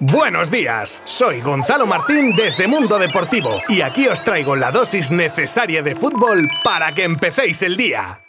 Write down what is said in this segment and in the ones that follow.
Buenos días, soy Gonzalo Martín desde Mundo Deportivo y aquí os traigo la dosis necesaria de fútbol para que empecéis el día.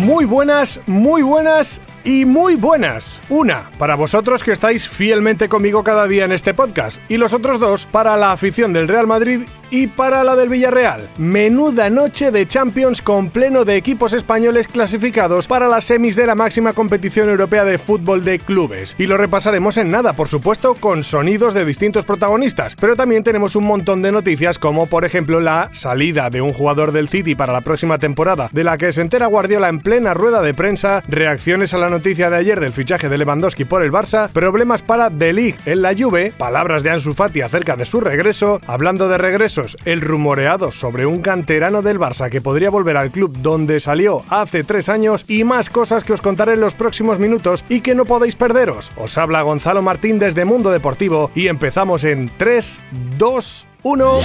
Muy buenas, muy buenas y muy buenas. Una, para vosotros que estáis fielmente conmigo cada día en este podcast. Y los otros dos, para la afición del Real Madrid y para la del Villarreal. Menuda noche de Champions con pleno de equipos españoles clasificados para las semis de la máxima competición europea de fútbol de clubes. Y lo repasaremos en nada, por supuesto, con sonidos de distintos protagonistas. Pero también tenemos un montón de noticias como por ejemplo la salida de un jugador del City para la próxima temporada, de la que se entera Guardiola en plena rueda de prensa, reacciones a la noticia de ayer del fichaje de Lewandowski por el Barça, problemas para De Ligt en la Juve, palabras de Ansu Fati acerca de su regreso, hablando de el rumoreado sobre un canterano del Barça que podría volver al club donde salió hace tres años y más cosas que os contaré en los próximos minutos y que no podéis perderos. Os habla Gonzalo Martín desde Mundo Deportivo y empezamos en 3, 2, 1.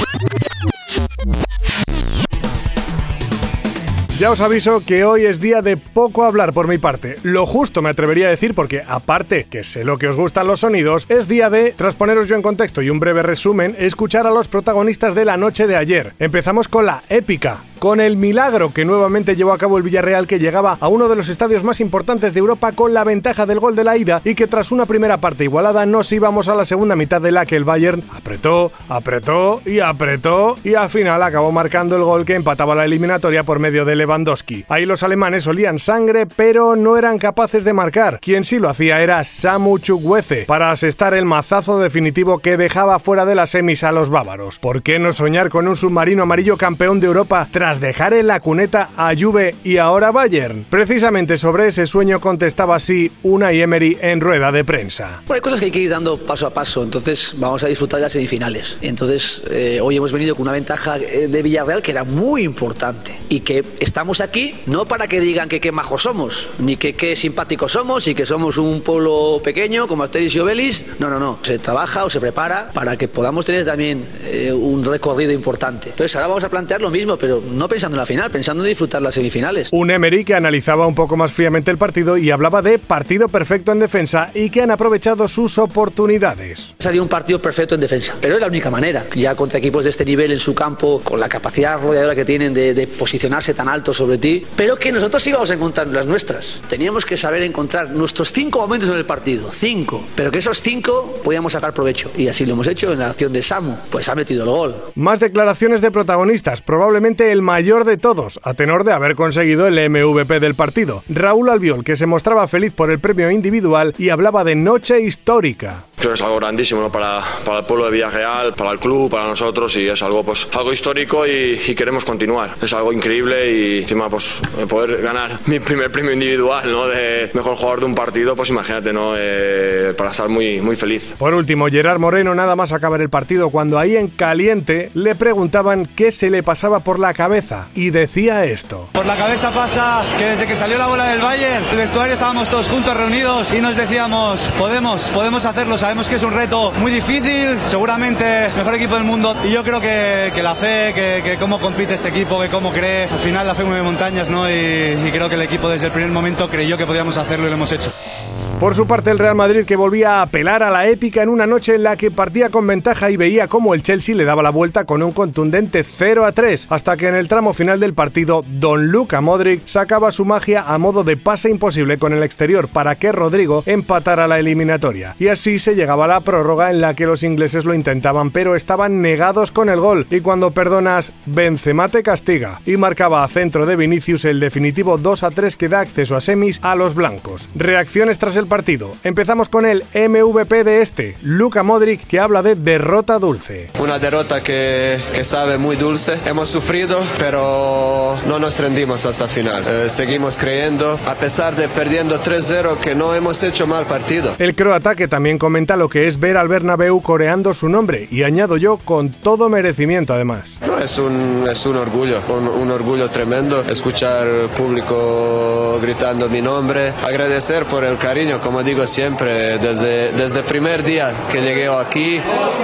Ya os aviso que hoy es día de poco hablar por mi parte. Lo justo me atrevería a decir porque, aparte que sé lo que os gustan los sonidos, es día de, tras poneros yo en contexto y un breve resumen, escuchar a los protagonistas de la noche de ayer. Empezamos con la épica, con el milagro que nuevamente llevó a cabo el Villarreal que llegaba a uno de los estadios más importantes de Europa con la ventaja del gol de la ida y que tras una primera parte igualada nos íbamos a la segunda mitad de la que el Bayern apretó, apretó y apretó y al final acabó marcando el gol que empataba la eliminatoria por medio de Lewandowski. Ahí los alemanes olían sangre pero no eran capaces de marcar. Quien sí lo hacía era Samu Chukwueze para asestar el mazazo definitivo que dejaba fuera de las semis a los bávaros. ¿Por qué no soñar con un submarino amarillo campeón de Europa tras dejar en la cuneta a Juve y ahora Bayern? Precisamente sobre ese sueño contestaba así Unai Emery en rueda de prensa. Bueno, hay cosas que hay que ir dando paso a paso, entonces vamos a disfrutar de las semifinales. Entonces, eh, hoy hemos venido con una ventaja eh, de Villarreal que era muy importante y que estamos aquí no para que digan que qué majos somos, ni que qué simpáticos somos y que somos un pueblo pequeño como Asteris y Obelis. No, no, no. Se trabaja o se prepara para que podamos tener también eh, un recorrido importante. Entonces, ahora vamos a plantear lo mismo, pero no pensando en la final, pensando en disfrutar las semifinales. Un Emery que analizaba un poco más fríamente el partido y hablaba de partido perfecto en defensa y que han aprovechado sus oportunidades. Salió un partido perfecto en defensa, pero es la única manera. Ya contra equipos de este nivel en su campo, con la capacidad rodeadora que tienen de, de posicionarse tan alto sobre ti, pero que nosotros íbamos a encontrar las nuestras. Teníamos que saber encontrar nuestros cinco momentos en el partido, cinco, pero que esos cinco podíamos sacar provecho. Y así lo hemos hecho en la acción de Samu, pues ha metido el gol. Más declaraciones de protagonistas, probablemente el mayor de todos, a tenor de haber conseguido el MVP del partido. Raúl Albiol, que se mostraba feliz por el premio individual y hablaba de noche histórica. Creo que es algo grandísimo ¿no? para, para el pueblo de Villarreal, para el club, para nosotros y es algo, pues, algo histórico y, y queremos continuar. Es algo increíble y encima pues, poder ganar mi primer premio individual ¿no? de mejor jugador de un partido, pues imagínate, ¿no? Eh, para estar muy, muy feliz. Por último, Gerard Moreno, nada más acabar el partido, cuando ahí en caliente le preguntaban qué se le pasaba por la cabeza y decía esto. Por la cabeza pasa que desde que salió la bola del Bayern, el vestuario estábamos todos juntos reunidos y nos decíamos, podemos, podemos hacerlo, sabemos que es un reto muy difícil, seguramente mejor equipo del mundo y yo creo que, que la fe, que, cómo compite este equipo, que cómo cree, al final la fe mueve montañas, ¿no? Y, y creo que el equipo desde el primer momento creyó que podíamos hacerlo y lo hemos hecho. Por su parte, el Real Madrid que volvía a apelar a la épica en una noche en la que partía con ventaja y veía cómo el Chelsea le daba la vuelta con un contundente 0 a 3, hasta que en el tramo final del partido, Don Luca Modric sacaba su magia a modo de pase imposible con el exterior para que Rodrigo empatara la eliminatoria. Y así se llegaba a la prórroga en la que los ingleses lo intentaban, pero estaban negados con el gol. Y cuando perdonas, Benzema te castiga y marcaba a centro de Vinicius el definitivo 2 a 3 que da acceso a semis a los blancos. Reacciones tras el partido. Empezamos con el MVP de este, Luka Modric, que habla de derrota dulce. Una derrota que, que sabe muy dulce. Hemos sufrido, pero no nos rendimos hasta el final. Eh, seguimos creyendo, a pesar de perdiendo 3-0, que no hemos hecho mal partido. El croata, que también cuenta lo que es ver al Bernabéu coreando su nombre y añado yo con todo merecimiento además. es, un, es un orgullo, un, un orgullo tremendo escuchar público gritando mi nombre, agradecer por el cariño, como digo siempre, desde, desde el primer día que llegué aquí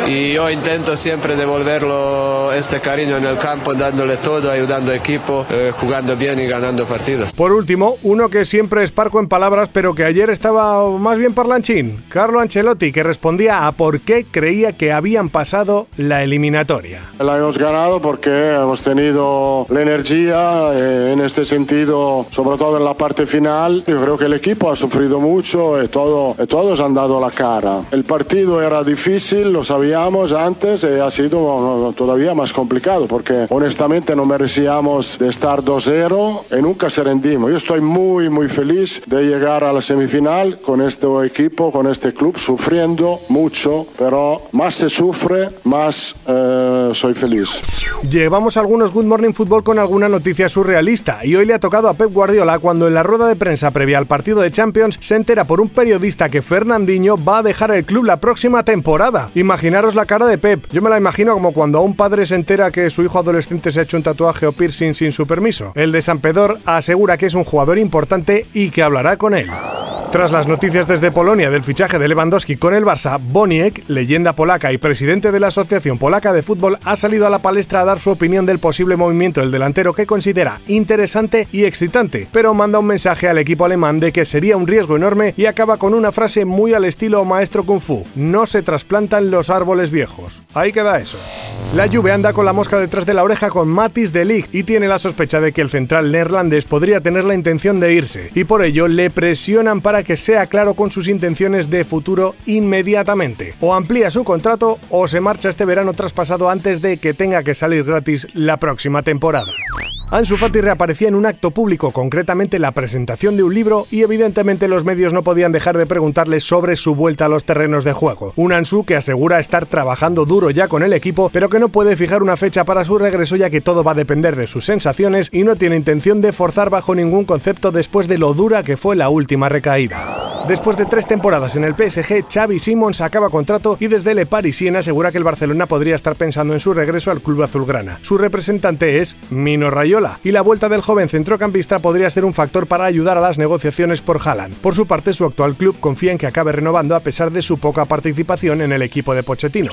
y yo intento siempre devolverlo este cariño en el campo, dándole todo, ayudando al equipo, eh, jugando bien y ganando partidos. Por último, uno que siempre es parco en palabras, pero que ayer estaba más bien parlanchín, Carlo Ancelotti, que respondía a por qué creía que habían pasado la eliminatoria. La hemos ganado porque hemos tenido la energía eh, en este sentido, sobre todo en la parte final. Yo creo que el equipo ha sufrido mucho y, todo, y todos han dado la cara. El partido era difícil, lo sabíamos antes, y ha sido todavía más complicado porque honestamente no merecíamos de estar 2-0 y nunca se rendimos. Yo estoy muy, muy feliz de llegar a la semifinal con este equipo, con este club, sufriendo mucho, pero más se sufre, más eh, soy feliz. Llevamos algunos Good Morning Football con alguna noticia surrealista y hoy le ha tocado a Pep Guardiola cuando en la rueda de prensa previa al partido de Champions se entera por un periodista que Fernandinho va a dejar el club la próxima temporada. Imaginaros la cara de Pep. Yo me la imagino como cuando un padre se entera que su hijo adolescente se ha hecho un tatuaje o piercing sin su permiso. El de asegura que es un jugador importante y que hablará con él. Tras las noticias desde Polonia del fichaje de Lewandowski con el Barça, Boniek, leyenda polaca y presidente de la Asociación Polaca de Fútbol, ha salido a la palestra a dar su opinión del posible movimiento del delantero que considera interesante y excitante, pero manda un mensaje al equipo alemán de que sería un riesgo enorme y acaba con una frase muy al estilo maestro kung fu: no se trasplantan los árboles viejos. Ahí queda eso. La Juve anda con la mosca detrás de la oreja con Matis de Ligt y tiene la sospecha de que el central neerlandés podría tener la intención de irse y por ello le presionan para que sea claro con sus intenciones de futuro inmediatamente. O amplía su contrato o se marcha este verano traspasado antes de que tenga que salir gratis la próxima temporada. Ansu Fati reaparecía en un acto público, concretamente la presentación de un libro, y evidentemente los medios no podían dejar de preguntarle sobre su vuelta a los terrenos de juego. Un Ansu que asegura estar trabajando duro ya con el equipo, pero que no puede fijar una fecha para su regreso ya que todo va a depender de sus sensaciones y no tiene intención de forzar bajo ningún concepto después de lo dura que fue la última recaída. Después de tres temporadas en el PSG, Xavi Simons acaba contrato y desde Le Parisien asegura que el Barcelona podría estar pensando en su regreso al club azulgrana. Su representante es Mino Rayola y la vuelta del joven centrocampista podría ser un factor para ayudar a las negociaciones por Haaland. Por su parte, su actual club confía en que acabe renovando a pesar de su poca participación en el equipo de Pochettino.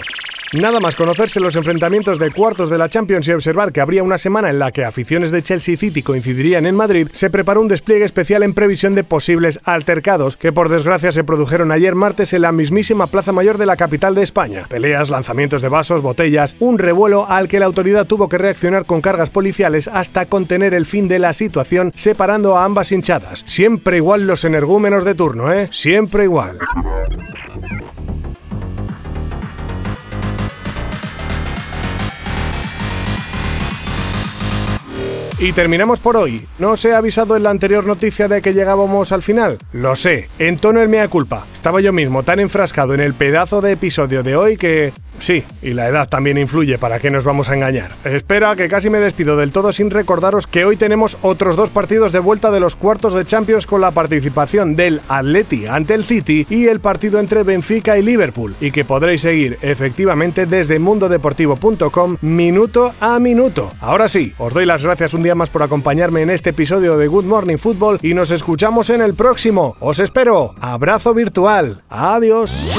Nada más conocerse los enfrentamientos de cuartos de la Champions y observar que habría una semana en la que aficiones de Chelsea City coincidirían en Madrid, se preparó un despliegue especial en previsión de posibles altercados que por desgracia se produjeron ayer martes en la mismísima Plaza Mayor de la capital de España. Peleas, lanzamientos de vasos, botellas, un revuelo al que la autoridad tuvo que reaccionar con cargas policiales hasta contener el fin de la situación separando a ambas hinchadas. Siempre igual los energúmenos de turno, ¿eh? Siempre igual. Y terminamos por hoy. ¿No os he avisado en la anterior noticia de que llegábamos al final? Lo sé, en tono el mea culpa. Estaba yo mismo tan enfrascado en el pedazo de episodio de hoy que Sí, y la edad también influye, ¿para qué nos vamos a engañar? Espera, que casi me despido del todo sin recordaros que hoy tenemos otros dos partidos de vuelta de los cuartos de Champions con la participación del Atleti ante el City y el partido entre Benfica y Liverpool, y que podréis seguir efectivamente desde mundodeportivo.com minuto a minuto. Ahora sí, os doy las gracias un día más por acompañarme en este episodio de Good Morning Football y nos escuchamos en el próximo. Os espero. Abrazo virtual. Adiós.